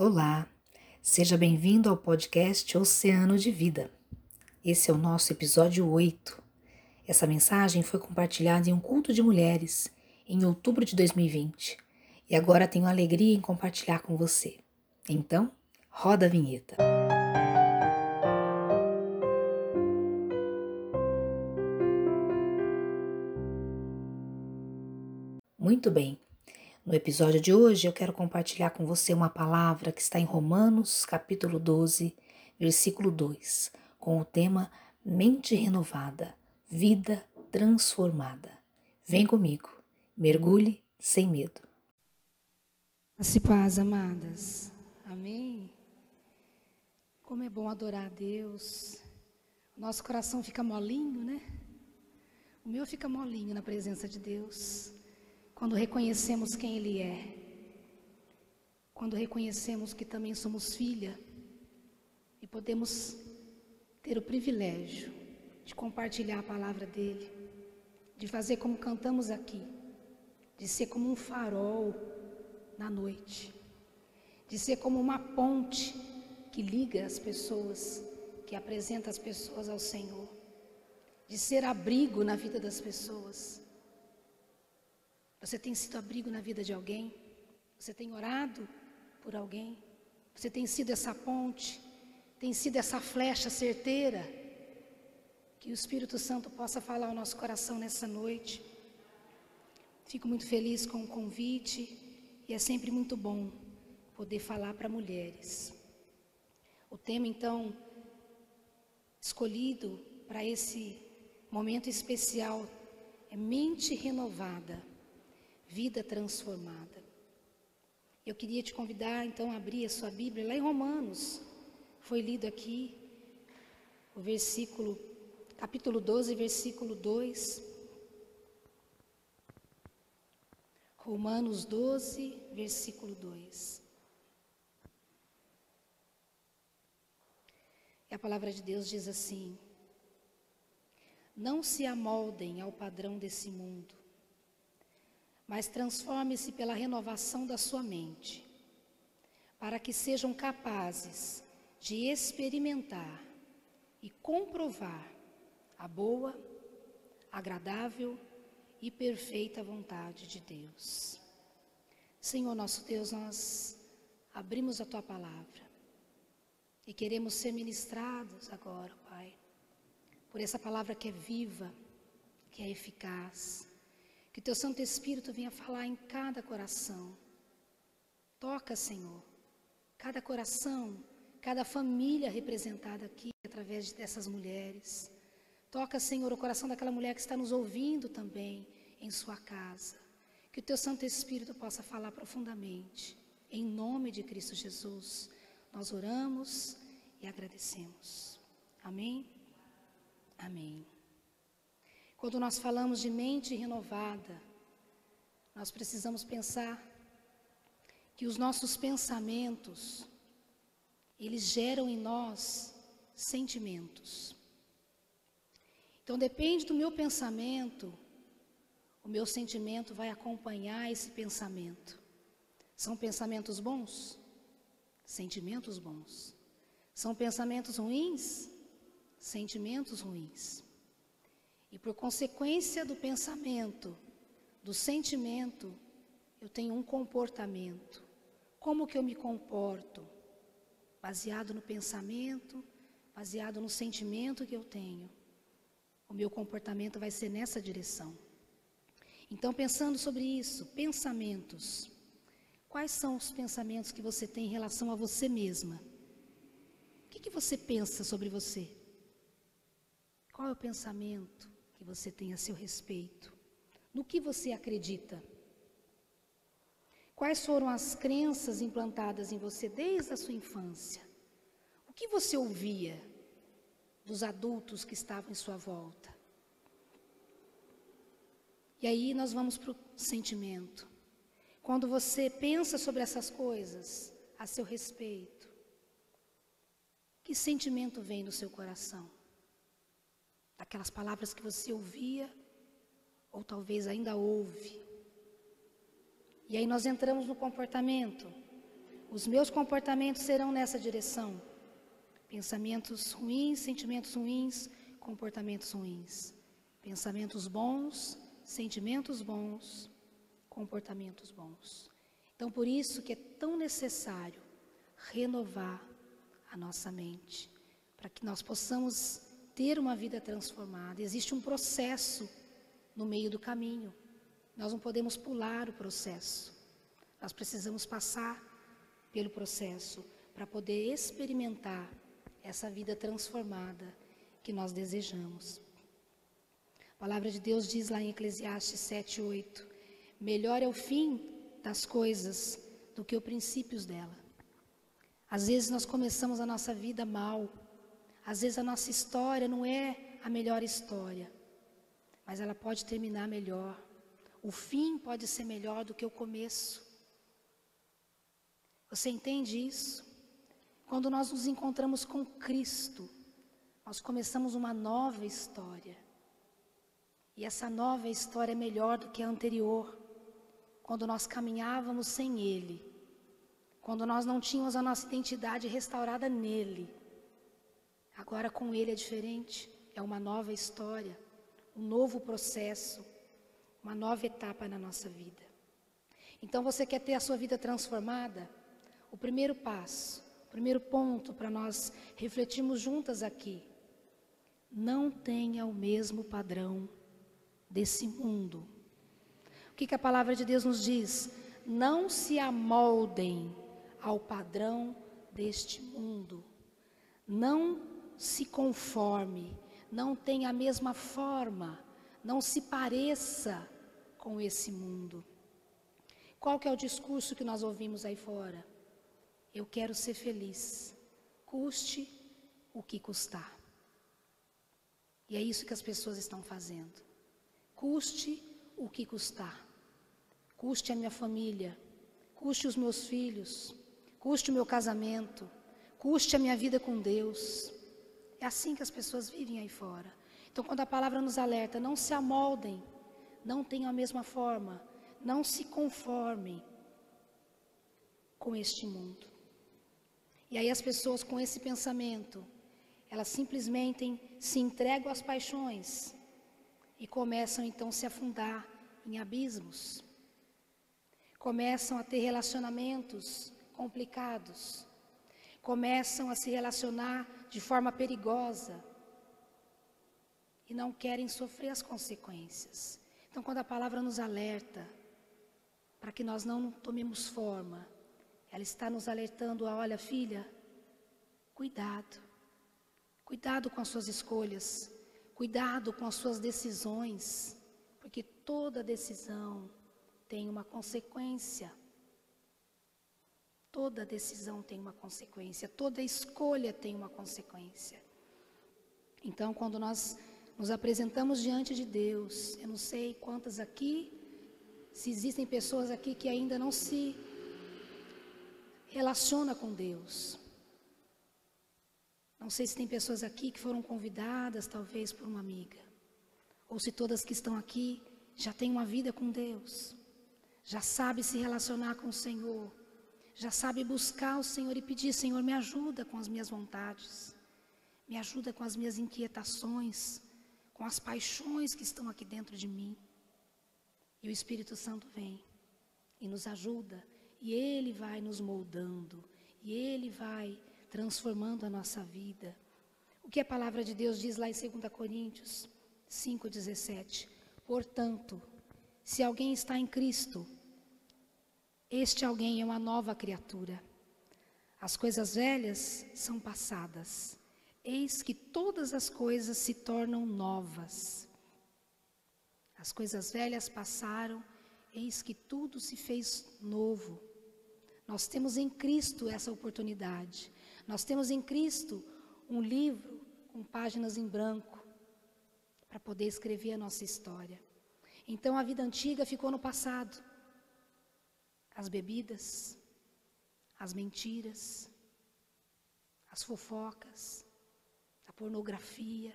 Olá, seja bem-vindo ao podcast Oceano de Vida. Esse é o nosso episódio 8. Essa mensagem foi compartilhada em um culto de mulheres em outubro de 2020 e agora tenho alegria em compartilhar com você. Então, roda a vinheta. Muito bem. No episódio de hoje eu quero compartilhar com você uma palavra que está em Romanos, capítulo 12, versículo 2, com o tema Mente renovada, vida transformada. Vem comigo, mergulhe sem medo. Se paz, amadas. Amém. Como é bom adorar a Deus. Nosso coração fica molinho, né? O meu fica molinho na presença de Deus quando reconhecemos quem Ele é, quando reconhecemos que também somos filha e podemos ter o privilégio de compartilhar a palavra dEle, de fazer como cantamos aqui, de ser como um farol na noite, de ser como uma ponte que liga as pessoas, que apresenta as pessoas ao Senhor, de ser abrigo na vida das pessoas você tem sido abrigo na vida de alguém? Você tem orado por alguém? Você tem sido essa ponte? Tem sido essa flecha certeira? Que o Espírito Santo possa falar ao nosso coração nessa noite. Fico muito feliz com o convite e é sempre muito bom poder falar para mulheres. O tema, então, escolhido para esse momento especial é mente renovada vida transformada. Eu queria te convidar então a abrir a sua Bíblia lá em Romanos. Foi lido aqui o versículo, capítulo 12, versículo 2. Romanos 12, versículo 2. E a palavra de Deus diz assim: Não se amoldem ao padrão desse mundo, mas transforme-se pela renovação da sua mente, para que sejam capazes de experimentar e comprovar a boa, agradável e perfeita vontade de Deus. Senhor nosso Deus, nós abrimos a tua palavra e queremos ser ministrados agora, Pai, por essa palavra que é viva, que é eficaz que teu Santo Espírito venha falar em cada coração. Toca, Senhor, cada coração, cada família representada aqui através dessas mulheres. Toca, Senhor, o coração daquela mulher que está nos ouvindo também em sua casa. Que o teu Santo Espírito possa falar profundamente. Em nome de Cristo Jesus, nós oramos e agradecemos. Amém? Amém. Quando nós falamos de mente renovada, nós precisamos pensar que os nossos pensamentos, eles geram em nós sentimentos. Então depende do meu pensamento, o meu sentimento vai acompanhar esse pensamento. São pensamentos bons? Sentimentos bons. São pensamentos ruins? Sentimentos ruins. E por consequência do pensamento, do sentimento, eu tenho um comportamento. Como que eu me comporto? Baseado no pensamento, baseado no sentimento que eu tenho. O meu comportamento vai ser nessa direção. Então, pensando sobre isso, pensamentos. Quais são os pensamentos que você tem em relação a você mesma? O que, que você pensa sobre você? Qual é o pensamento? Que você tem a seu respeito? No que você acredita? Quais foram as crenças implantadas em você desde a sua infância? O que você ouvia dos adultos que estavam em sua volta? E aí nós vamos para o sentimento. Quando você pensa sobre essas coisas a seu respeito, que sentimento vem no seu coração? Daquelas palavras que você ouvia, ou talvez ainda ouve. E aí nós entramos no comportamento. os meus comportamentos serão nessa direção. Pensamentos ruins, sentimentos ruins, comportamentos ruins. Pensamentos bons, sentimentos bons, comportamentos bons. Então, por isso que é tão necessário renovar a nossa mente, para que nós possamos ter uma vida transformada. Existe um processo no meio do caminho. Nós não podemos pular o processo. Nós precisamos passar pelo processo para poder experimentar essa vida transformada que nós desejamos. A palavra de Deus diz lá em Eclesiastes 7, 8: Melhor é o fim das coisas do que os princípios dela. Às vezes nós começamos a nossa vida mal, às vezes a nossa história não é a melhor história, mas ela pode terminar melhor. O fim pode ser melhor do que o começo. Você entende isso? Quando nós nos encontramos com Cristo, nós começamos uma nova história. E essa nova história é melhor do que a anterior. Quando nós caminhávamos sem Ele, quando nós não tínhamos a nossa identidade restaurada nele. Agora com Ele é diferente, é uma nova história, um novo processo, uma nova etapa na nossa vida. Então você quer ter a sua vida transformada? O primeiro passo, o primeiro ponto para nós refletirmos juntas aqui. Não tenha o mesmo padrão desse mundo. O que, que a palavra de Deus nos diz? Não se amoldem ao padrão deste mundo. Não se conforme, não tenha a mesma forma, não se pareça com esse mundo. Qual que é o discurso que nós ouvimos aí fora? Eu quero ser feliz, custe o que custar. E é isso que as pessoas estão fazendo. Custe o que custar. Custe a minha família, custe os meus filhos, custe o meu casamento, custe a minha vida com Deus. É assim que as pessoas vivem aí fora. Então, quando a palavra nos alerta, não se amoldem, não tenham a mesma forma, não se conformem com este mundo. E aí as pessoas com esse pensamento, elas simplesmente se entregam às paixões e começam então a se afundar em abismos. Começam a ter relacionamentos complicados. Começam a se relacionar de forma perigosa e não querem sofrer as consequências. Então, quando a palavra nos alerta para que nós não tomemos forma, ela está nos alertando a, olha, filha, cuidado. Cuidado com as suas escolhas, cuidado com as suas decisões, porque toda decisão tem uma consequência. Toda decisão tem uma consequência, toda escolha tem uma consequência. Então, quando nós nos apresentamos diante de Deus, eu não sei quantas aqui, se existem pessoas aqui que ainda não se relaciona com Deus. Não sei se tem pessoas aqui que foram convidadas, talvez por uma amiga, ou se todas que estão aqui já têm uma vida com Deus, já sabe se relacionar com o Senhor, já sabe buscar o Senhor e pedir: Senhor, me ajuda com as minhas vontades, me ajuda com as minhas inquietações, com as paixões que estão aqui dentro de mim. E o Espírito Santo vem e nos ajuda e Ele vai nos moldando, e Ele vai transformando a nossa vida. O que a palavra de Deus diz lá em 2 Coríntios 5,17? Portanto, se alguém está em Cristo, este alguém é uma nova criatura. As coisas velhas são passadas. Eis que todas as coisas se tornam novas. As coisas velhas passaram, eis que tudo se fez novo. Nós temos em Cristo essa oportunidade. Nós temos em Cristo um livro com páginas em branco para poder escrever a nossa história. Então a vida antiga ficou no passado. As bebidas, as mentiras, as fofocas, a pornografia.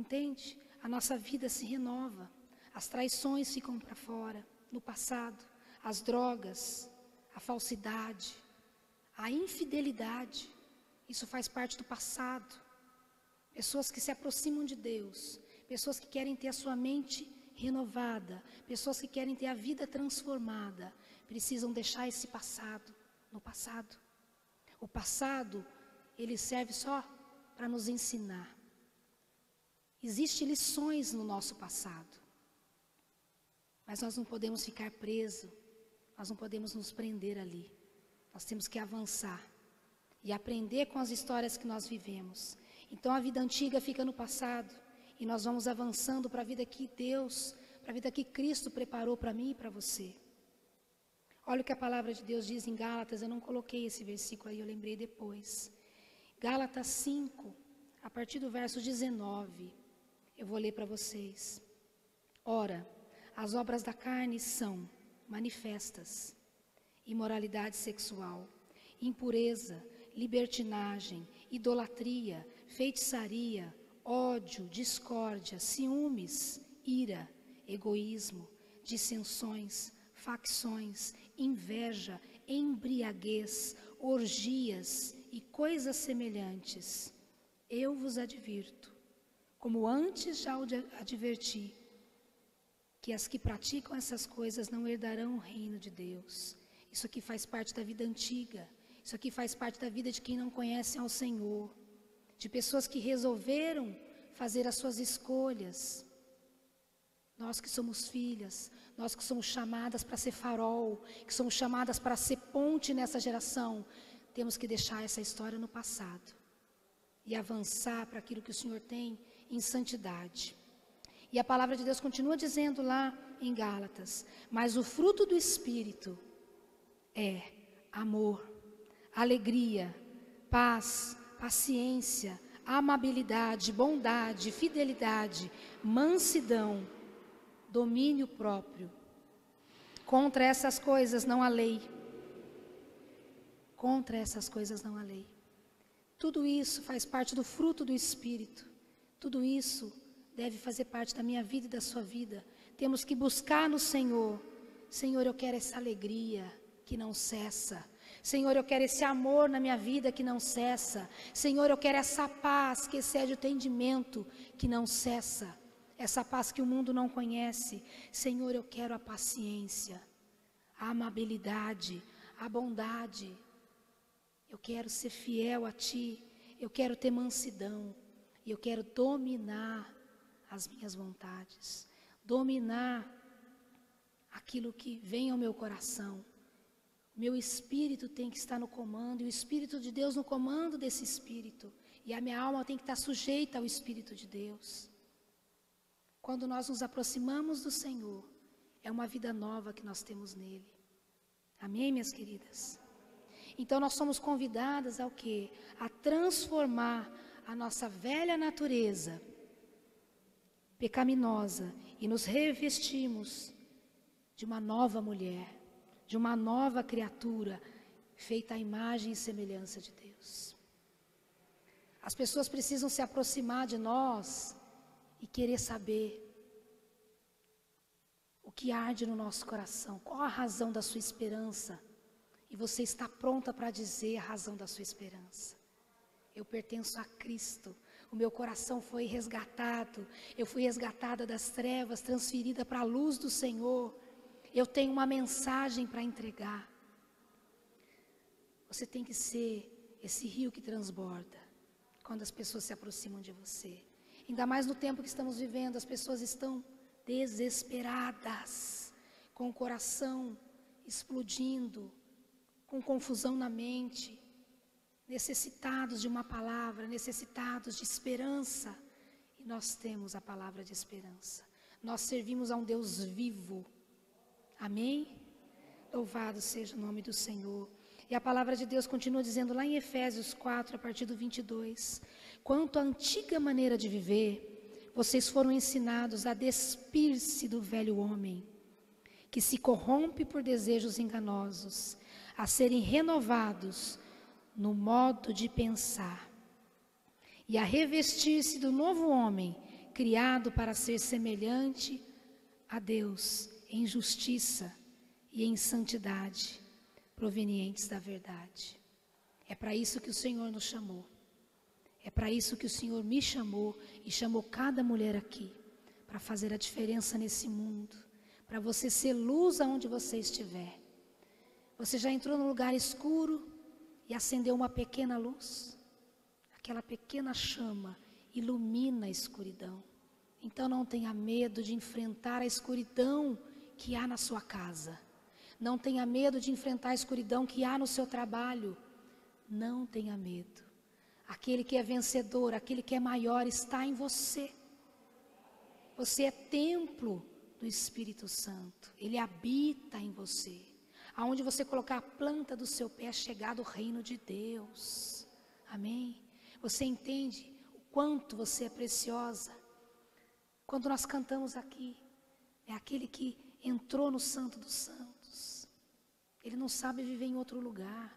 Entende? A nossa vida se renova. As traições ficam para fora, no passado as drogas, a falsidade, a infidelidade. Isso faz parte do passado. Pessoas que se aproximam de Deus, pessoas que querem ter a sua mente renovada, pessoas que querem ter a vida transformada, precisam deixar esse passado no passado. O passado, ele serve só para nos ensinar. Existem lições no nosso passado. Mas nós não podemos ficar presos, nós não podemos nos prender ali. Nós temos que avançar e aprender com as histórias que nós vivemos. Então a vida antiga fica no passado e nós vamos avançando para a vida que Deus, para a vida que Cristo preparou para mim e para você. Olha o que a palavra de Deus diz em Gálatas, eu não coloquei esse versículo aí, eu lembrei depois. Gálatas 5, a partir do verso 19, eu vou ler para vocês. Ora, as obras da carne são manifestas: imoralidade sexual, impureza, libertinagem, idolatria, feitiçaria, ódio, discórdia, ciúmes, ira, egoísmo, dissensões, facções, inveja, embriaguez, orgias e coisas semelhantes. Eu vos advirto, como antes já o adverti, que as que praticam essas coisas não herdarão o reino de Deus. Isso aqui faz parte da vida antiga. Isso aqui faz parte da vida de quem não conhece ao Senhor. De pessoas que resolveram fazer as suas escolhas. Nós que somos filhas, nós que somos chamadas para ser farol, que somos chamadas para ser ponte nessa geração, temos que deixar essa história no passado e avançar para aquilo que o Senhor tem em santidade. E a palavra de Deus continua dizendo lá em Gálatas: Mas o fruto do Espírito é amor, alegria, paz, paciência, amabilidade, bondade, fidelidade, mansidão domínio próprio. Contra essas coisas não há lei. Contra essas coisas não há lei. Tudo isso faz parte do fruto do Espírito. Tudo isso deve fazer parte da minha vida e da sua vida. Temos que buscar no Senhor. Senhor, eu quero essa alegria que não cessa. Senhor, eu quero esse amor na minha vida que não cessa. Senhor, eu quero essa paz que excede o entendimento que não cessa essa paz que o mundo não conhece. Senhor, eu quero a paciência, a amabilidade, a bondade. Eu quero ser fiel a Ti, eu quero ter mansidão, e eu quero dominar as minhas vontades, dominar aquilo que vem ao meu coração. Meu espírito tem que estar no comando, e o Espírito de Deus no comando desse espírito. E a minha alma tem que estar sujeita ao Espírito de Deus. Quando nós nos aproximamos do Senhor, é uma vida nova que nós temos nele. Amém, minhas queridas? Então nós somos convidadas ao que? A transformar a nossa velha natureza pecaminosa e nos revestimos de uma nova mulher, de uma nova criatura feita à imagem e semelhança de Deus. As pessoas precisam se aproximar de nós e querer saber o que arde no nosso coração, qual a razão da sua esperança. E você está pronta para dizer a razão da sua esperança. Eu pertenço a Cristo. O meu coração foi resgatado. Eu fui resgatada das trevas, transferida para a luz do Senhor. Eu tenho uma mensagem para entregar. Você tem que ser esse rio que transborda quando as pessoas se aproximam de você. Ainda mais no tempo que estamos vivendo, as pessoas estão desesperadas, com o coração explodindo, com confusão na mente, necessitados de uma palavra, necessitados de esperança. E nós temos a palavra de esperança. Nós servimos a um Deus vivo. Amém? Louvado seja o nome do Senhor. E a palavra de Deus continua dizendo lá em Efésios 4, a partir do 22. Quanto à antiga maneira de viver, vocês foram ensinados a despir-se do velho homem, que se corrompe por desejos enganosos, a serem renovados no modo de pensar, e a revestir-se do novo homem, criado para ser semelhante a Deus em justiça e em santidade. provenientes da verdade. É para isso que o Senhor nos chamou. É para isso que o Senhor me chamou e chamou cada mulher aqui para fazer a diferença nesse mundo, para você ser luz aonde você estiver. Você já entrou num lugar escuro e acendeu uma pequena luz? Aquela pequena chama ilumina a escuridão. Então não tenha medo de enfrentar a escuridão que há na sua casa. Não tenha medo de enfrentar a escuridão que há no seu trabalho. Não tenha medo. Aquele que é vencedor, aquele que é maior está em você. Você é templo do Espírito Santo. Ele habita em você. Aonde você colocar a planta do seu pé é chegado o reino de Deus. Amém? Você entende o quanto você é preciosa? Quando nós cantamos aqui, é aquele que entrou no Santo dos Santos. Ele não sabe viver em outro lugar.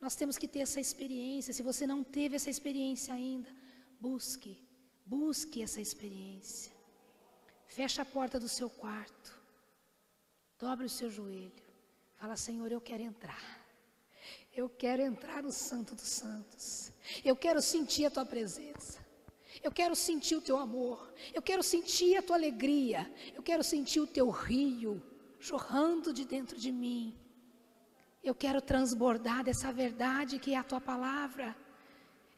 Nós temos que ter essa experiência. Se você não teve essa experiência ainda, busque, busque essa experiência. Feche a porta do seu quarto. Dobre o seu joelho. Fala, Senhor, eu quero entrar. Eu quero entrar no Santo dos Santos. Eu quero sentir a tua presença. Eu quero sentir o teu amor. Eu quero sentir a tua alegria. Eu quero sentir o teu rio jorrando de dentro de mim. Eu quero transbordar dessa verdade que é a tua palavra.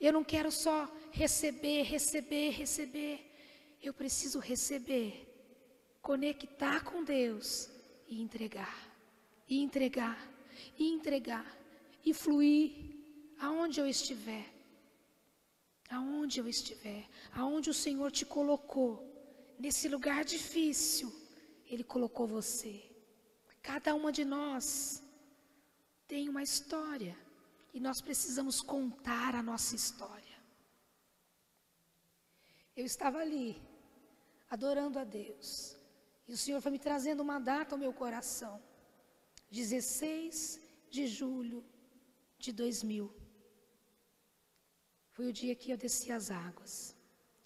Eu não quero só receber, receber, receber. Eu preciso receber, conectar com Deus e entregar, e entregar, e entregar, e fluir aonde eu estiver. Aonde eu estiver, aonde o Senhor te colocou, nesse lugar difícil, Ele colocou você. Cada uma de nós tem uma história e nós precisamos contar a nossa história. Eu estava ali, adorando a Deus, e o Senhor foi me trazendo uma data ao meu coração, 16 de julho de 2000. Foi o dia que eu desci as águas,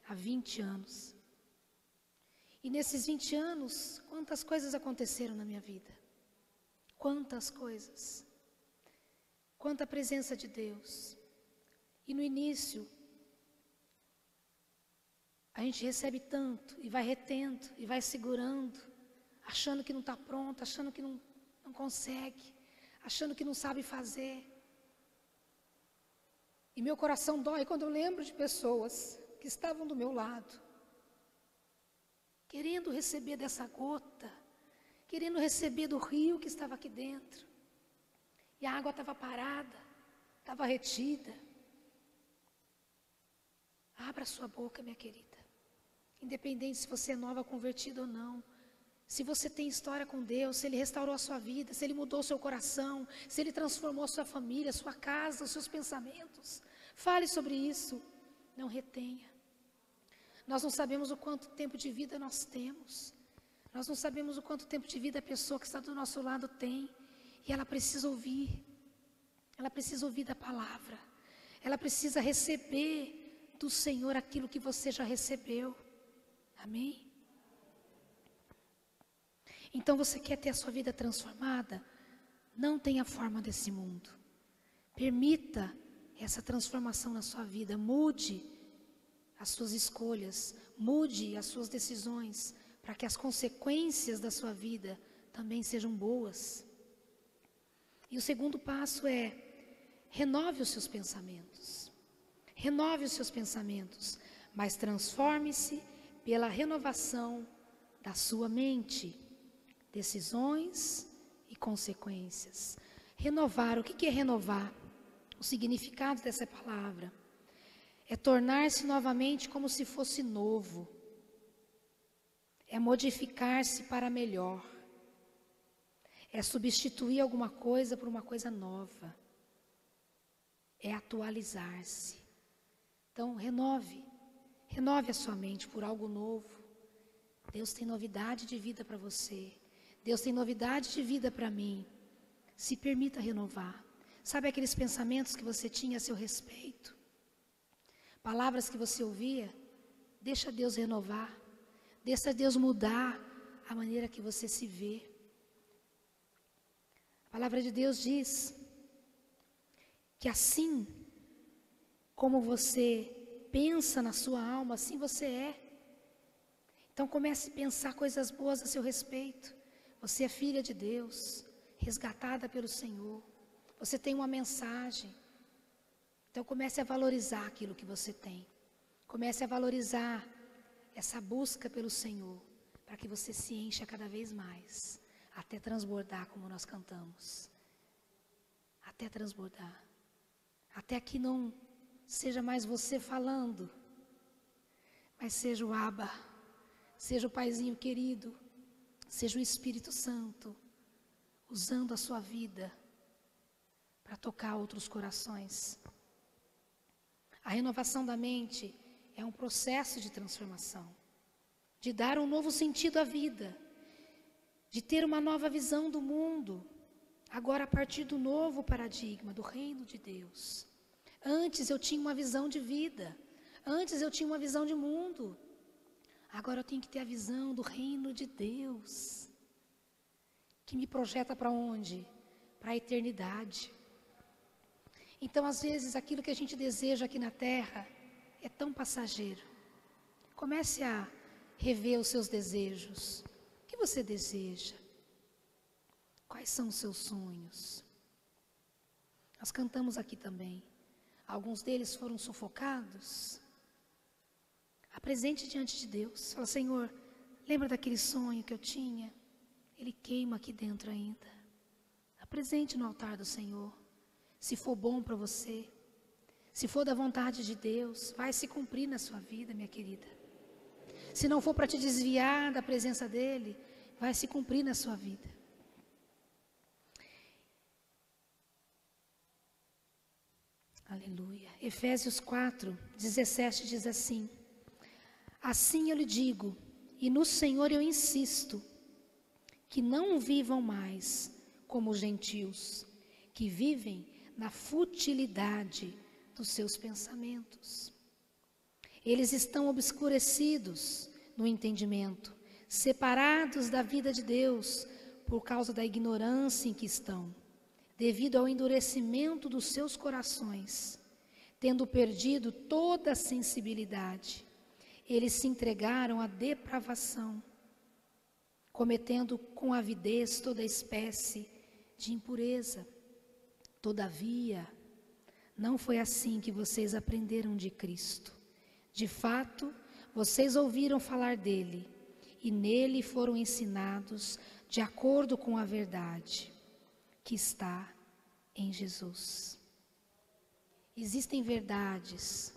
há 20 anos. E nesses 20 anos, quantas coisas aconteceram na minha vida? Quantas coisas. Quanta presença de Deus. E no início, a gente recebe tanto e vai retendo e vai segurando, achando que não está pronto, achando que não, não consegue, achando que não sabe fazer. E meu coração dói quando eu lembro de pessoas que estavam do meu lado, querendo receber dessa gota, querendo receber do rio que estava aqui dentro. E a água estava parada, estava retida. Abra sua boca, minha querida. Independente se você é nova convertida ou não. Se você tem história com Deus, se Ele restaurou a sua vida, se Ele mudou o seu coração, se Ele transformou a sua família, a sua casa, os seus pensamentos. Fale sobre isso. Não retenha. Nós não sabemos o quanto tempo de vida nós temos. Nós não sabemos o quanto tempo de vida a pessoa que está do nosso lado tem. E ela precisa ouvir. Ela precisa ouvir da palavra. Ela precisa receber do Senhor aquilo que você já recebeu. Amém? Então você quer ter a sua vida transformada? Não tenha forma desse mundo. Permita essa transformação na sua vida. Mude as suas escolhas, mude as suas decisões, para que as consequências da sua vida também sejam boas. E o segundo passo é: renove os seus pensamentos. Renove os seus pensamentos, mas transforme-se pela renovação da sua mente, decisões e consequências. Renovar, o que é renovar? O significado dessa palavra é tornar-se novamente como se fosse novo, é modificar-se para melhor é substituir alguma coisa por uma coisa nova. É atualizar-se. Então, renove. Renove a sua mente por algo novo. Deus tem novidade de vida para você. Deus tem novidade de vida para mim. Se permita renovar. Sabe aqueles pensamentos que você tinha a seu respeito? Palavras que você ouvia? Deixa Deus renovar. Deixa Deus mudar a maneira que você se vê. A palavra de Deus diz que assim como você pensa na sua alma, assim você é. Então comece a pensar coisas boas a seu respeito. Você é filha de Deus, resgatada pelo Senhor. Você tem uma mensagem. Então comece a valorizar aquilo que você tem. Comece a valorizar essa busca pelo Senhor, para que você se encha cada vez mais, até transbordar como nós cantamos. Até transbordar. Até que não seja mais você falando, mas seja o Abba, seja o Paizinho querido, seja o Espírito Santo, usando a sua vida para tocar outros corações. A renovação da mente é um processo de transformação, de dar um novo sentido à vida, de ter uma nova visão do mundo, agora a partir do novo paradigma do reino de Deus. Antes eu tinha uma visão de vida. Antes eu tinha uma visão de mundo. Agora eu tenho que ter a visão do reino de Deus. Que me projeta para onde? Para a eternidade. Então, às vezes, aquilo que a gente deseja aqui na terra é tão passageiro. Comece a rever os seus desejos. O que você deseja? Quais são os seus sonhos? Nós cantamos aqui também. Alguns deles foram sufocados. Apresente diante de Deus. Fala, Senhor, lembra daquele sonho que eu tinha? Ele queima aqui dentro ainda. Apresente no altar do Senhor. Se for bom para você, se for da vontade de Deus, vai se cumprir na sua vida, minha querida. Se não for para te desviar da presença dEle, vai se cumprir na sua vida. Aleluia. Efésios 4, 17 diz assim: Assim eu lhe digo, e no Senhor eu insisto, que não vivam mais como os gentios, que vivem na futilidade dos seus pensamentos. Eles estão obscurecidos no entendimento, separados da vida de Deus por causa da ignorância em que estão devido ao endurecimento dos seus corações, tendo perdido toda a sensibilidade, eles se entregaram à depravação, cometendo com avidez toda espécie de impureza. Todavia, não foi assim que vocês aprenderam de Cristo. De fato, vocês ouviram falar dele e nele foram ensinados de acordo com a verdade que está em Jesus. Existem verdades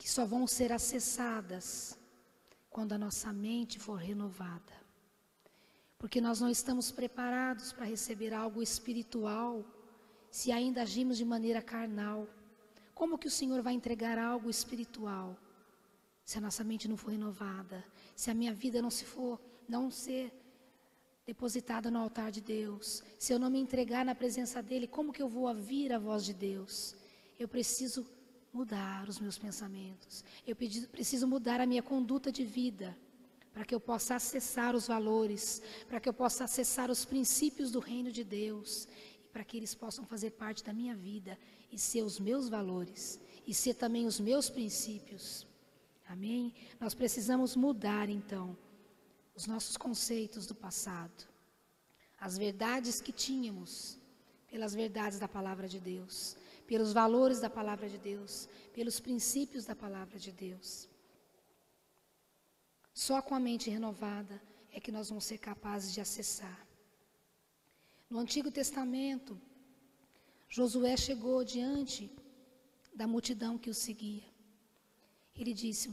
que só vão ser acessadas quando a nossa mente for renovada. Porque nós não estamos preparados para receber algo espiritual se ainda agimos de maneira carnal. Como que o Senhor vai entregar algo espiritual se a nossa mente não for renovada, se a minha vida não se for, não ser depositada no altar de Deus, se eu não me entregar na presença dEle, como que eu vou ouvir a voz de Deus? Eu preciso mudar os meus pensamentos, eu preciso mudar a minha conduta de vida, para que eu possa acessar os valores, para que eu possa acessar os princípios do reino de Deus, para que eles possam fazer parte da minha vida e ser os meus valores, e ser também os meus princípios. Amém? Nós precisamos mudar então os nossos conceitos do passado, as verdades que tínhamos, pelas verdades da palavra de Deus, pelos valores da palavra de Deus, pelos princípios da palavra de Deus. Só com a mente renovada é que nós vamos ser capazes de acessar. No Antigo Testamento, Josué chegou diante da multidão que o seguia. Ele disse: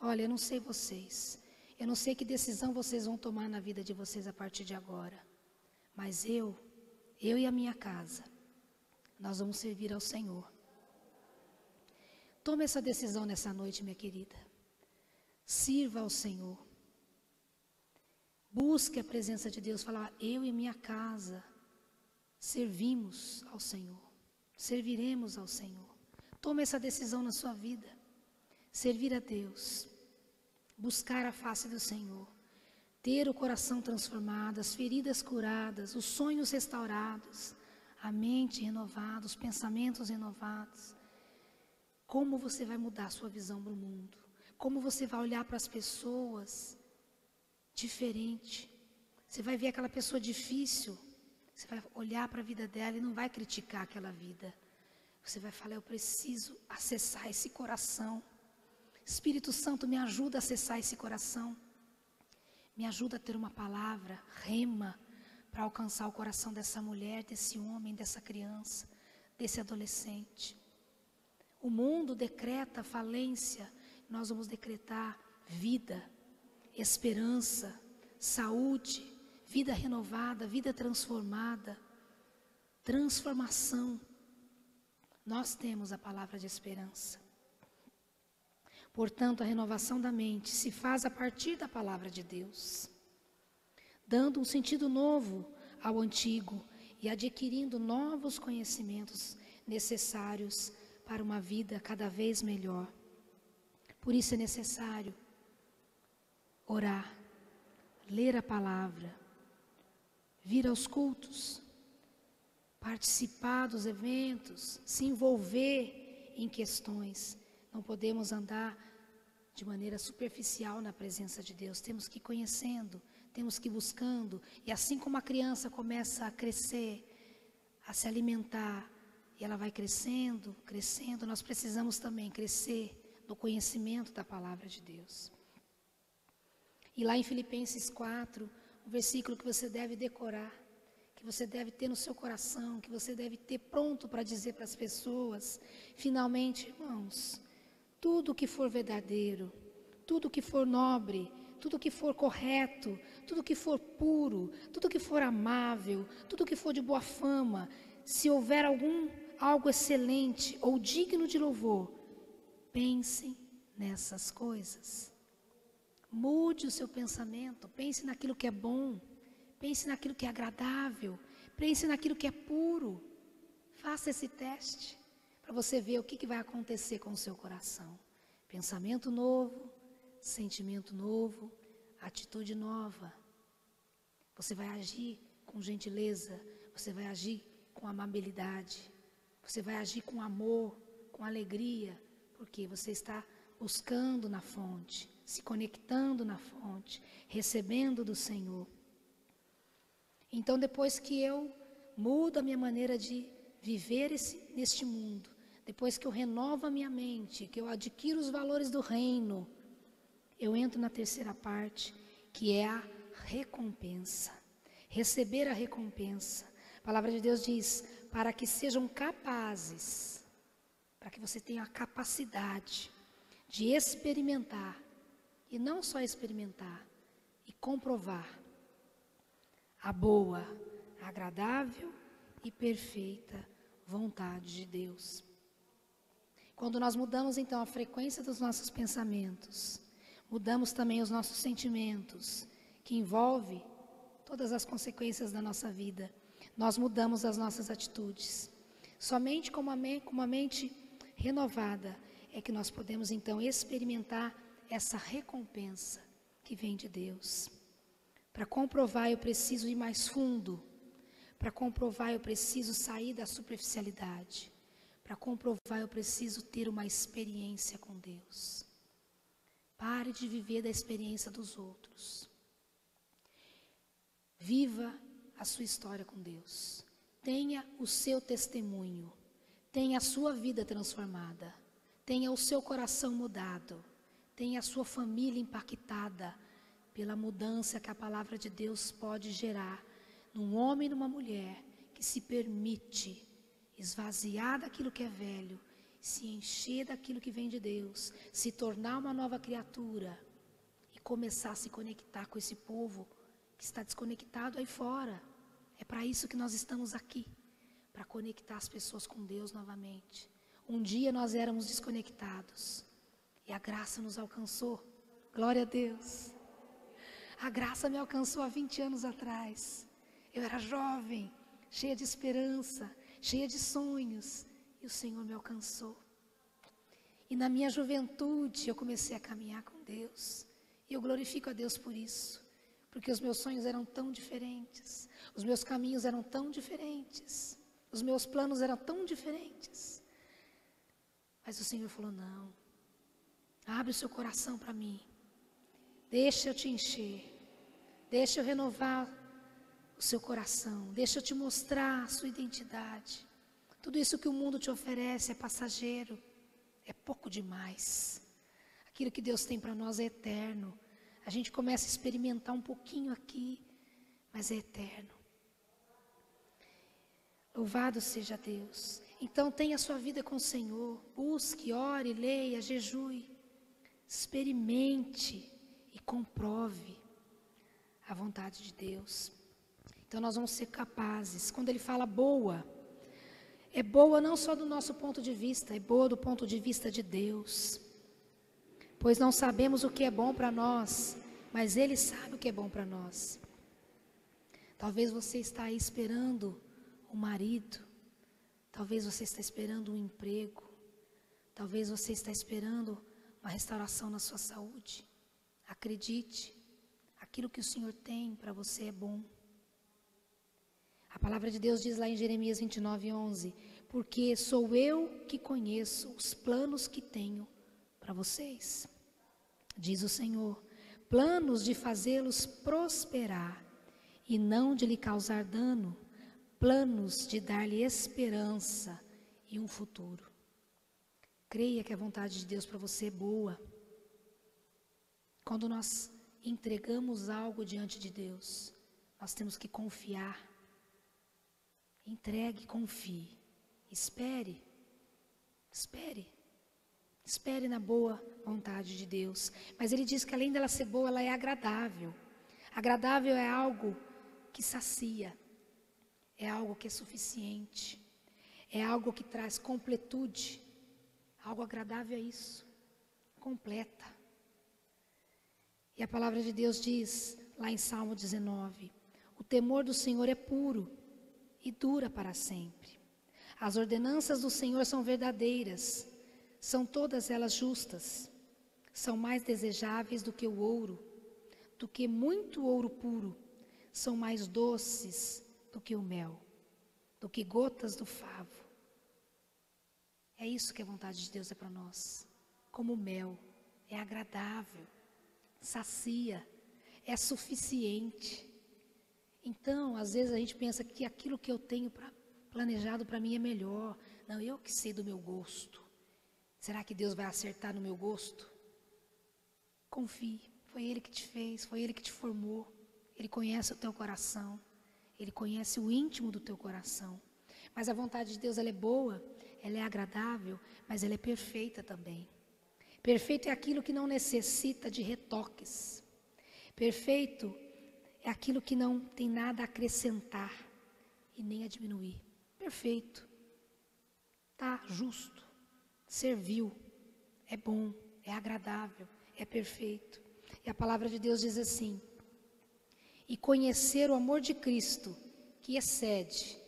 Olha, eu não sei vocês, eu não sei que decisão vocês vão tomar na vida de vocês a partir de agora, mas eu, eu e a minha casa, nós vamos servir ao Senhor. Tome essa decisão nessa noite, minha querida. Sirva ao Senhor. Busque a presença de Deus. Falar, eu e minha casa servimos ao Senhor. Serviremos ao Senhor. Tome essa decisão na sua vida. Servir a Deus buscar a face do Senhor, ter o coração transformado, as feridas curadas, os sonhos restaurados, a mente renovada, os pensamentos renovados. Como você vai mudar a sua visão do mundo? Como você vai olhar para as pessoas diferente? Você vai ver aquela pessoa difícil, você vai olhar para a vida dela e não vai criticar aquela vida. Você vai falar: Eu preciso acessar esse coração. Espírito Santo, me ajuda a acessar esse coração. Me ajuda a ter uma palavra, rema, para alcançar o coração dessa mulher, desse homem, dessa criança, desse adolescente. O mundo decreta falência, nós vamos decretar vida, esperança, saúde, vida renovada, vida transformada, transformação. Nós temos a palavra de esperança. Portanto, a renovação da mente se faz a partir da palavra de Deus, dando um sentido novo ao antigo e adquirindo novos conhecimentos necessários para uma vida cada vez melhor. Por isso é necessário orar, ler a palavra, vir aos cultos, participar dos eventos, se envolver em questões. Não podemos andar de maneira superficial na presença de Deus. Temos que ir conhecendo, temos que ir buscando. E assim como a criança começa a crescer, a se alimentar, e ela vai crescendo, crescendo, nós precisamos também crescer no conhecimento da palavra de Deus. E lá em Filipenses 4, o versículo que você deve decorar, que você deve ter no seu coração, que você deve ter pronto para dizer para as pessoas, finalmente, irmãos, tudo que for verdadeiro, tudo que for nobre, tudo que for correto, tudo que for puro, tudo que for amável, tudo que for de boa fama, se houver algum algo excelente ou digno de louvor, pensem nessas coisas. Mude o seu pensamento, pense naquilo que é bom, pense naquilo que é agradável, pense naquilo que é puro. Faça esse teste para você ver o que, que vai acontecer com o seu coração. Pensamento novo, sentimento novo, atitude nova. Você vai agir com gentileza, você vai agir com amabilidade, você vai agir com amor, com alegria, porque você está buscando na fonte, se conectando na fonte, recebendo do Senhor. Então, depois que eu mudo a minha maneira de viver esse, neste mundo, depois que eu renovo a minha mente, que eu adquiro os valores do reino, eu entro na terceira parte, que é a recompensa. Receber a recompensa. A palavra de Deus diz: para que sejam capazes, para que você tenha a capacidade de experimentar, e não só experimentar, e comprovar a boa, agradável e perfeita vontade de Deus. Quando nós mudamos então a frequência dos nossos pensamentos, mudamos também os nossos sentimentos, que envolve todas as consequências da nossa vida nós mudamos as nossas atitudes. Somente com uma, com uma mente renovada é que nós podemos então experimentar essa recompensa que vem de Deus. Para comprovar, eu preciso ir mais fundo. Para comprovar, eu preciso sair da superficialidade. Para comprovar, eu preciso ter uma experiência com Deus. Pare de viver da experiência dos outros. Viva a sua história com Deus. Tenha o seu testemunho. Tenha a sua vida transformada. Tenha o seu coração mudado. Tenha a sua família impactada pela mudança que a palavra de Deus pode gerar num homem e numa mulher que se permite esvaziar daquilo que é velho, se encher daquilo que vem de Deus, se tornar uma nova criatura e começar a se conectar com esse povo que está desconectado aí fora. É para isso que nós estamos aqui para conectar as pessoas com Deus novamente. Um dia nós éramos desconectados e a graça nos alcançou. Glória a Deus. A graça me alcançou há 20 anos atrás. Eu era jovem, cheia de esperança, cheia de sonhos, e o Senhor me alcançou. E na minha juventude eu comecei a caminhar com Deus. E eu glorifico a Deus por isso porque os meus sonhos eram tão diferentes, os meus caminhos eram tão diferentes, os meus planos eram tão diferentes. Mas o Senhor falou: não, abre o seu coração para mim, deixa eu te encher, deixa eu renovar o seu coração, deixa eu te mostrar a sua identidade. Tudo isso que o mundo te oferece é passageiro, é pouco demais. Aquilo que Deus tem para nós é eterno. A gente começa a experimentar um pouquinho aqui, mas é eterno. Louvado seja Deus. Então tenha sua vida com o Senhor. Busque, ore, leia, jejue. Experimente e comprove a vontade de Deus. Então nós vamos ser capazes. Quando ele fala boa, é boa não só do nosso ponto de vista, é boa do ponto de vista de Deus pois não sabemos o que é bom para nós, mas Ele sabe o que é bom para nós. Talvez você está aí esperando um marido, talvez você está esperando um emprego, talvez você está esperando uma restauração na sua saúde. Acredite, aquilo que o Senhor tem para você é bom. A palavra de Deus diz lá em Jeremias 29, 11: Porque sou eu que conheço os planos que tenho para vocês, diz o Senhor, planos de fazê-los prosperar e não de lhe causar dano, planos de dar-lhe esperança e um futuro. Creia que a vontade de Deus para você é boa. Quando nós entregamos algo diante de Deus, nós temos que confiar. Entregue, confie. Espere. Espere. Espere na boa vontade de Deus. Mas ele diz que além dela ser boa, ela é agradável. Agradável é algo que sacia, é algo que é suficiente, é algo que traz completude. Algo agradável é isso, completa. E a palavra de Deus diz, lá em Salmo 19: O temor do Senhor é puro e dura para sempre. As ordenanças do Senhor são verdadeiras são todas elas justas, são mais desejáveis do que o ouro, do que muito ouro puro, são mais doces do que o mel, do que gotas do favo. É isso que a vontade de Deus é para nós. Como mel, é agradável, sacia, é suficiente. Então, às vezes a gente pensa que aquilo que eu tenho pra, planejado para mim é melhor. Não, eu que sei do meu gosto. Será que Deus vai acertar no meu gosto? Confie, foi Ele que te fez, foi Ele que te formou. Ele conhece o teu coração, Ele conhece o íntimo do teu coração. Mas a vontade de Deus ela é boa, ela é agradável, mas ela é perfeita também. Perfeito é aquilo que não necessita de retoques. Perfeito é aquilo que não tem nada a acrescentar e nem a diminuir. Perfeito. Tá justo serviu, é bom, é agradável, é perfeito. E a palavra de Deus diz assim: e conhecer o amor de Cristo, que excede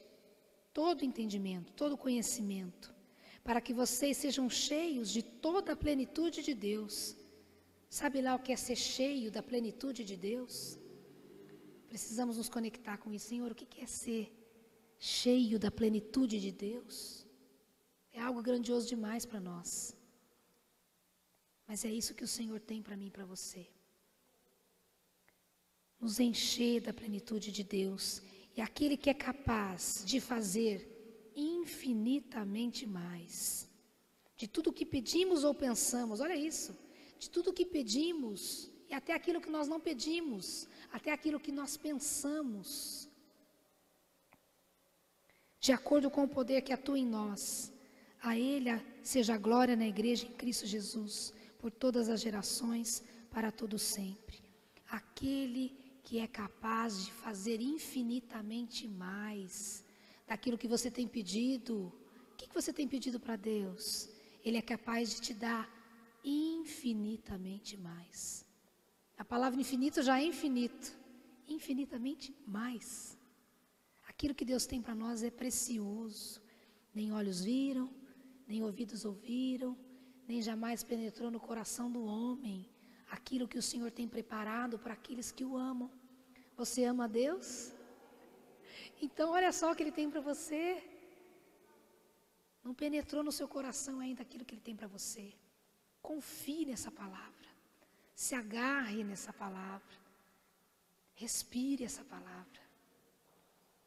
todo entendimento, todo conhecimento, para que vocês sejam cheios de toda a plenitude de Deus. Sabe lá o que é ser cheio da plenitude de Deus? Precisamos nos conectar com isso, Senhor. O que é ser cheio da plenitude de Deus? É algo grandioso demais para nós. Mas é isso que o Senhor tem para mim e para você. Nos encher da plenitude de Deus. E aquele que é capaz de fazer infinitamente mais. De tudo que pedimos ou pensamos, olha isso. De tudo que pedimos e até aquilo que nós não pedimos, até aquilo que nós pensamos. De acordo com o poder que atua em nós. A Ele seja a glória na igreja em Cristo Jesus, por todas as gerações, para todo sempre. Aquele que é capaz de fazer infinitamente mais daquilo que você tem pedido. O que você tem pedido para Deus? Ele é capaz de te dar infinitamente mais. A palavra infinito já é infinito, infinitamente mais. Aquilo que Deus tem para nós é precioso. Nem olhos viram, nem ouvidos ouviram, nem jamais penetrou no coração do homem aquilo que o Senhor tem preparado para aqueles que o amam. Você ama a Deus? Então, olha só o que Ele tem para você. Não penetrou no seu coração ainda aquilo que Ele tem para você. Confie nessa palavra. Se agarre nessa palavra. Respire essa palavra.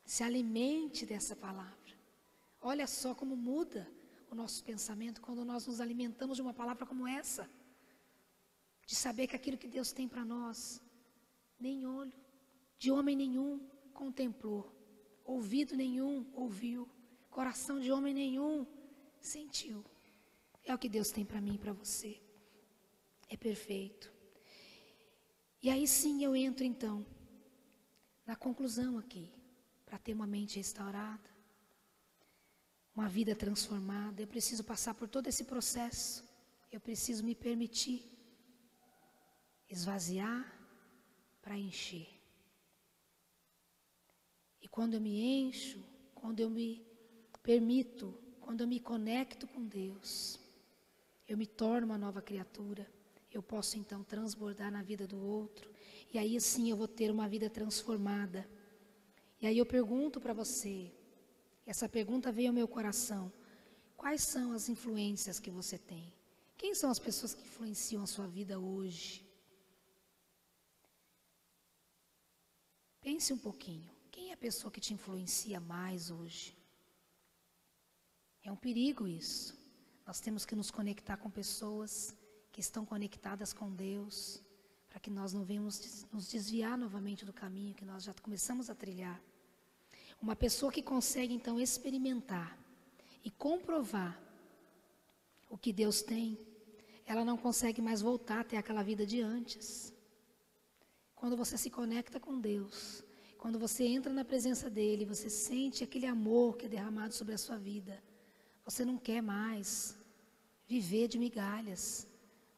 Se alimente dessa palavra. Olha só como muda o nosso pensamento quando nós nos alimentamos de uma palavra como essa. De saber que aquilo que Deus tem para nós, nem olho de homem nenhum contemplou, ouvido nenhum ouviu, coração de homem nenhum sentiu. É o que Deus tem para mim e para você. É perfeito. E aí sim eu entro então na conclusão aqui, para ter uma mente restaurada, uma vida transformada. Eu preciso passar por todo esse processo. Eu preciso me permitir esvaziar para encher. E quando eu me encho, quando eu me permito, quando eu me conecto com Deus, eu me torno uma nova criatura. Eu posso então transbordar na vida do outro. E aí sim eu vou ter uma vida transformada. E aí eu pergunto para você, essa pergunta veio ao meu coração: quais são as influências que você tem? Quem são as pessoas que influenciam a sua vida hoje? Pense um pouquinho. Quem é a pessoa que te influencia mais hoje? É um perigo isso. Nós temos que nos conectar com pessoas que estão conectadas com Deus, para que nós não venhamos nos desviar novamente do caminho que nós já começamos a trilhar. Uma pessoa que consegue então experimentar e comprovar o que Deus tem, ela não consegue mais voltar até aquela vida de antes. Quando você se conecta com Deus, quando você entra na presença dEle, você sente aquele amor que é derramado sobre a sua vida. Você não quer mais viver de migalhas.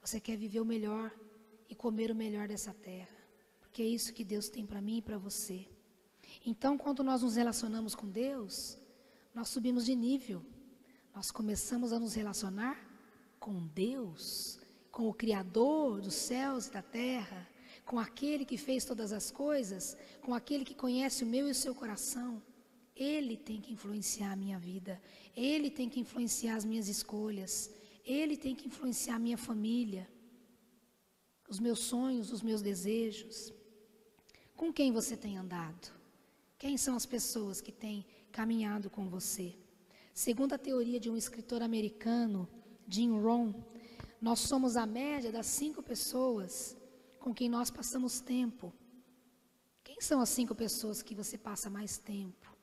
Você quer viver o melhor e comer o melhor dessa terra. Porque é isso que Deus tem para mim e para você. Então, quando nós nos relacionamos com Deus, nós subimos de nível. Nós começamos a nos relacionar com Deus, com o Criador dos céus e da terra, com aquele que fez todas as coisas, com aquele que conhece o meu e o seu coração. Ele tem que influenciar a minha vida, ele tem que influenciar as minhas escolhas, ele tem que influenciar a minha família, os meus sonhos, os meus desejos. Com quem você tem andado? Quem são as pessoas que têm caminhado com você? Segundo a teoria de um escritor americano, Jim Rohn, nós somos a média das cinco pessoas com quem nós passamos tempo. Quem são as cinco pessoas que você passa mais tempo?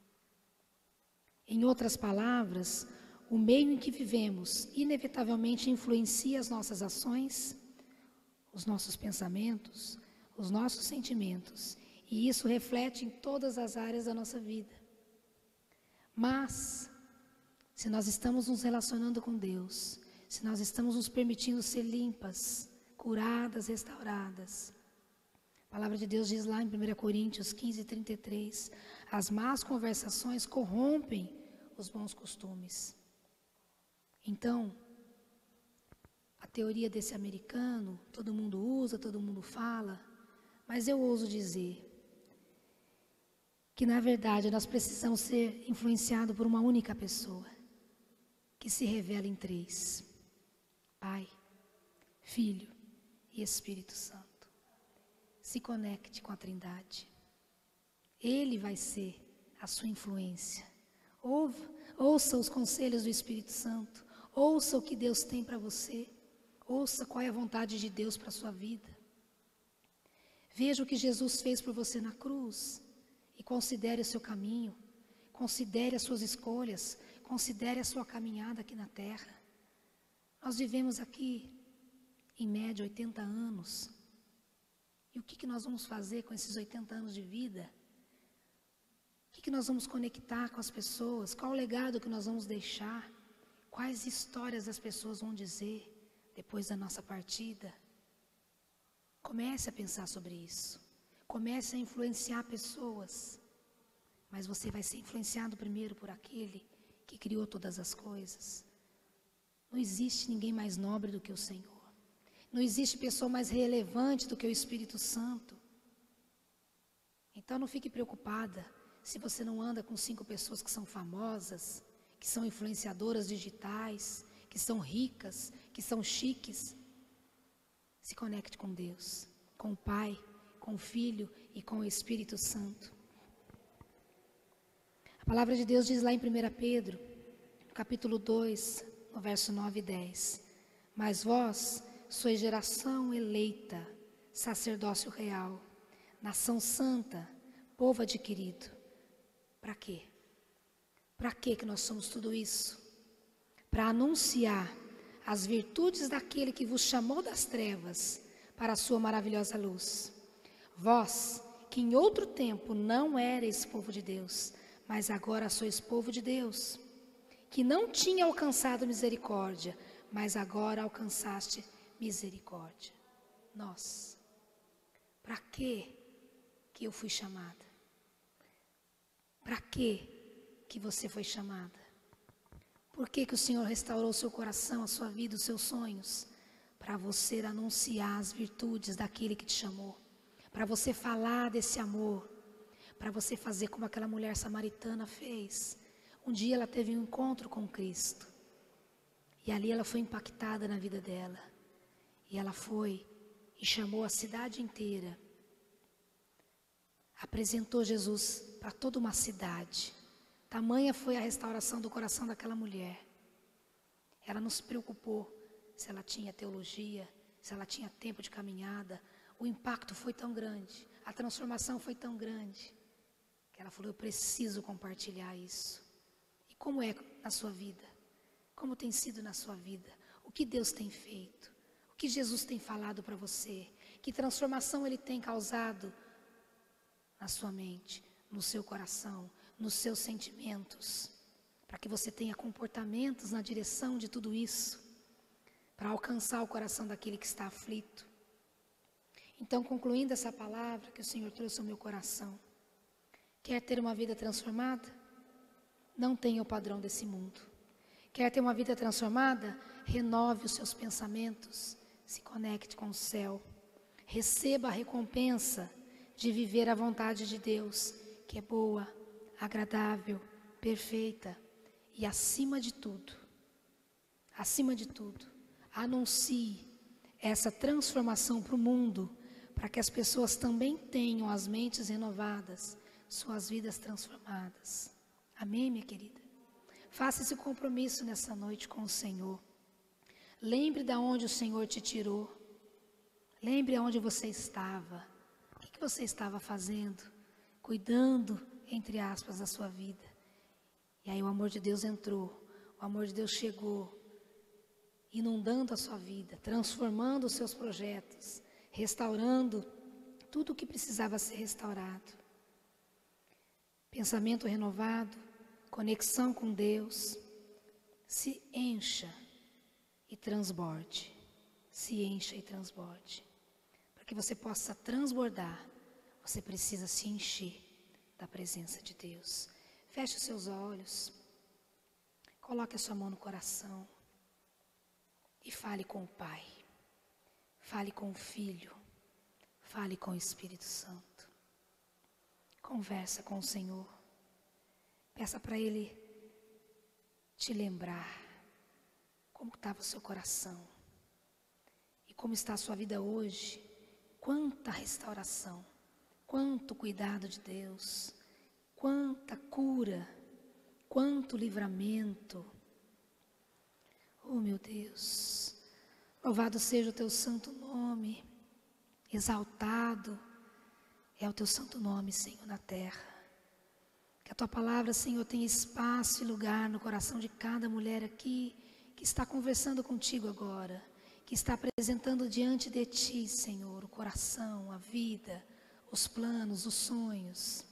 Em outras palavras, o meio em que vivemos inevitavelmente influencia as nossas ações, os nossos pensamentos, os nossos sentimentos, e isso reflete em todas as áreas da nossa vida. Mas, se nós estamos nos relacionando com Deus, se nós estamos nos permitindo ser limpas, curadas, restauradas, a palavra de Deus diz lá em 1 Coríntios 15, 33, as más conversações corrompem os bons costumes. Então, a teoria desse americano, todo mundo usa, todo mundo fala, mas eu ouso dizer que, na verdade, nós precisamos ser influenciados por uma única pessoa, que se revela em três: Pai, Filho e Espírito Santo. Se conecte com a Trindade. Ele vai ser a sua influência. Ouça os conselhos do Espírito Santo. Ouça o que Deus tem para você. Ouça qual é a vontade de Deus para a sua vida. Veja o que Jesus fez por você na cruz e considere o seu caminho. Considere as suas escolhas. Considere a sua caminhada aqui na terra. Nós vivemos aqui, em média, 80 anos. E o que, que nós vamos fazer com esses 80 anos de vida? O que, que nós vamos conectar com as pessoas? Qual o legado que nós vamos deixar? Quais histórias as pessoas vão dizer depois da nossa partida? Comece a pensar sobre isso. Comece a influenciar pessoas. Mas você vai ser influenciado primeiro por aquele que criou todas as coisas. Não existe ninguém mais nobre do que o Senhor. Não existe pessoa mais relevante do que o Espírito Santo. Então não fique preocupada se você não anda com cinco pessoas que são famosas, que são influenciadoras digitais, que são ricas, que são chiques. Se conecte com Deus, com o Pai, com o Filho e com o Espírito Santo. A palavra de Deus diz lá em 1 Pedro, capítulo 2, no verso 9 e 10. Mas vós sois geração eleita, sacerdócio real, nação santa, povo adquirido. Para quê? Para quê que nós somos tudo isso? Para anunciar as virtudes daquele que vos chamou das trevas para a sua maravilhosa luz. Vós, que em outro tempo não erais povo de Deus, mas agora sois povo de Deus, que não tinha alcançado misericórdia, mas agora alcançaste misericórdia. Nós. Para que que eu fui chamada? Para que que você foi chamada? Por que que o Senhor restaurou seu coração, a sua vida, os seus sonhos? Para você anunciar as virtudes daquele que te chamou. Para você falar desse amor. Para você fazer como aquela mulher samaritana fez. Um dia ela teve um encontro com Cristo. E ali ela foi impactada na vida dela. E ela foi e chamou a cidade inteira. Apresentou Jesus para toda uma cidade. Tamanha foi a restauração do coração daquela mulher. Ela não se preocupou se ela tinha teologia, se ela tinha tempo de caminhada. O impacto foi tão grande, a transformação foi tão grande, que ela falou: Eu preciso compartilhar isso. E como é na sua vida? Como tem sido na sua vida? O que Deus tem feito? O que Jesus tem falado para você? Que transformação Ele tem causado na sua mente, no seu coração, nos seus sentimentos? Para que você tenha comportamentos na direção de tudo isso, para alcançar o coração daquele que está aflito. Então, concluindo essa palavra que o Senhor trouxe ao meu coração, quer ter uma vida transformada? Não tenha o padrão desse mundo. Quer ter uma vida transformada? Renove os seus pensamentos, se conecte com o céu. Receba a recompensa de viver a vontade de Deus, que é boa, agradável, perfeita e acima de tudo, acima de tudo, anuncie essa transformação para o mundo, para que as pessoas também tenham as mentes renovadas, suas vidas transformadas. Amém, minha querida? Faça esse compromisso nessa noite com o Senhor. Lembre de onde o Senhor te tirou. Lembre aonde você estava. O que você estava fazendo? Cuidando, entre aspas, da sua vida. E aí o amor de Deus entrou. O amor de Deus chegou, inundando a sua vida, transformando os seus projetos, restaurando tudo o que precisava ser restaurado. Pensamento renovado, conexão com Deus, se encha e transborde. Se encha e transborde. Para que você possa transbordar, você precisa se encher da presença de Deus. Feche os seus olhos. Coloque a sua mão no coração. E fale com o Pai. Fale com o Filho. Fale com o Espírito Santo. Conversa com o Senhor. Peça para Ele te lembrar como estava o seu coração e como está a sua vida hoje. Quanta restauração, quanto cuidado de Deus, quanta cura, quanto livramento. Oh meu Deus, louvado seja o teu santo nome, exaltado é o teu santo nome, Senhor, na terra. Que a tua palavra, Senhor, tenha espaço e lugar no coração de cada mulher aqui que está conversando contigo agora, que está apresentando diante de ti, Senhor, o coração, a vida, os planos, os sonhos.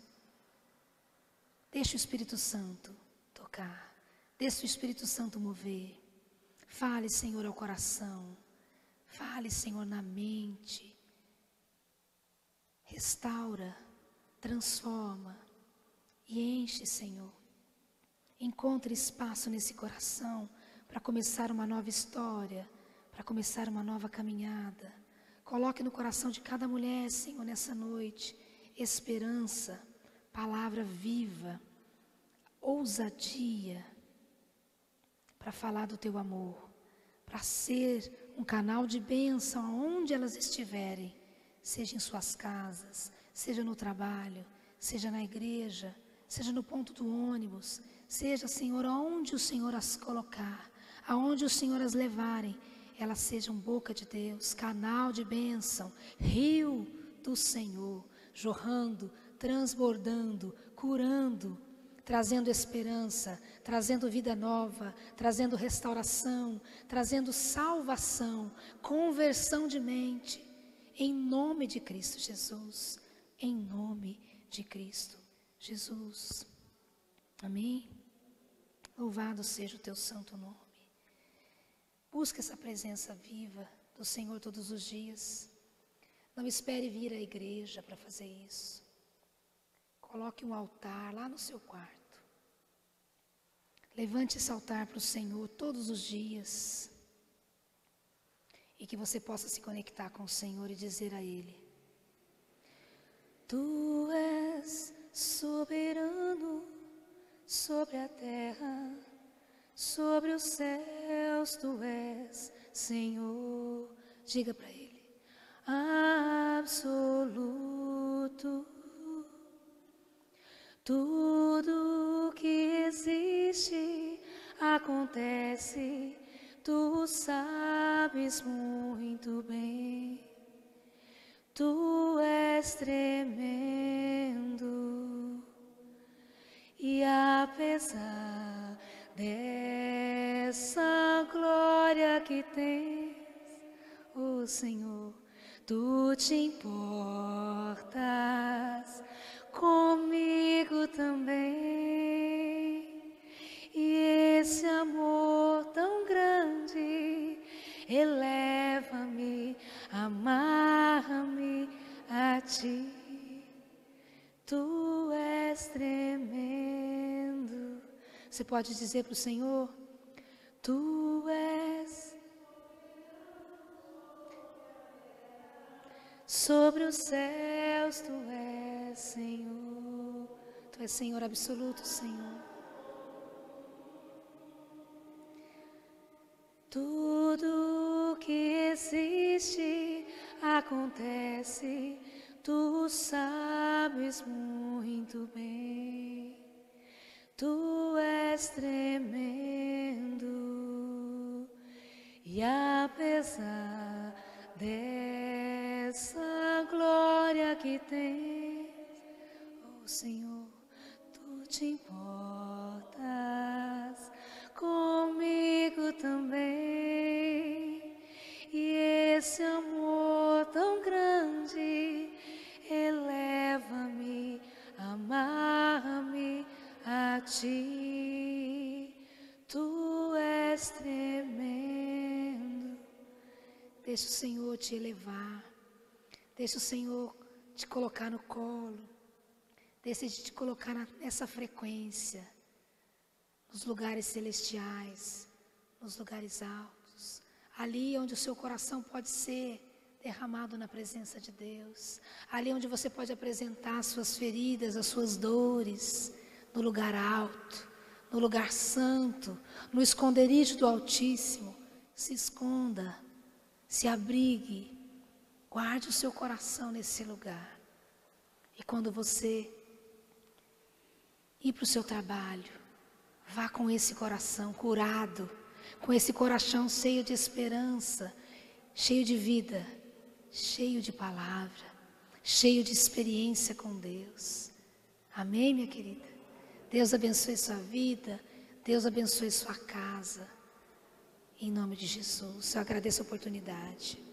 Deixa o Espírito Santo tocar, deixa o Espírito Santo mover. Fale, Senhor, ao coração. Fale, Senhor, na mente. Restaura, transforma e enche, Senhor. Encontre espaço nesse coração para começar uma nova história, para começar uma nova caminhada. Coloque no coração de cada mulher, Senhor, nessa noite, esperança, palavra viva, ousadia para falar do teu amor, para ser um canal de bênção aonde elas estiverem, seja em suas casas, seja no trabalho, seja na igreja, seja no ponto do ônibus, seja, Senhor, aonde o Senhor as colocar, aonde o Senhor as levarem, elas sejam boca de Deus, canal de bênção, rio do Senhor, jorrando, transbordando, curando, trazendo esperança, trazendo vida nova, trazendo restauração, trazendo salvação, conversão de mente, em nome de Cristo Jesus, em nome de Cristo Jesus. Amém? Louvado seja o teu santo nome. Busque essa presença viva do Senhor todos os dias. Não espere vir à igreja para fazer isso. Coloque um altar lá no seu quarto. Levante esse altar para o Senhor todos os dias. E que você possa se conectar com o Senhor e dizer a Ele: Tu és soberano sobre a terra, sobre os céus, Tu és Senhor. Diga para Ele: Absoluto. Tudo que existe acontece, tu sabes muito bem. Tu és tremendo e apesar dessa glória que tens, o oh Senhor, tu te importas comigo também. E esse amor tão grande eleva-me, amarra-me a ti. Tu és tremendo. Você pode dizer para o Senhor: Tu és sobre os céus, tu és. Senhor. Tu és Senhor absoluto, Senhor. Tudo que existe acontece, tu sabes muito bem. Tu és tremendo e apesar dessa glória que tem Senhor, tu te importas Deixa o Senhor te elevar. Deixa o Senhor te colocar no colo. Decide te colocar nessa frequência, nos lugares celestiais, nos lugares altos, ali onde o seu coração pode ser derramado na presença de Deus, ali onde você pode apresentar as suas feridas, as suas dores, no lugar alto, no lugar santo, no esconderijo do Altíssimo. Se esconda, se abrigue, guarde o seu coração nesse lugar. E quando você ir para o seu trabalho. Vá com esse coração curado, com esse coração cheio de esperança, cheio de vida, cheio de palavra, cheio de experiência com Deus. Amém, minha querida? Deus abençoe sua vida, Deus abençoe sua casa. Em nome de Jesus, eu agradeço a oportunidade.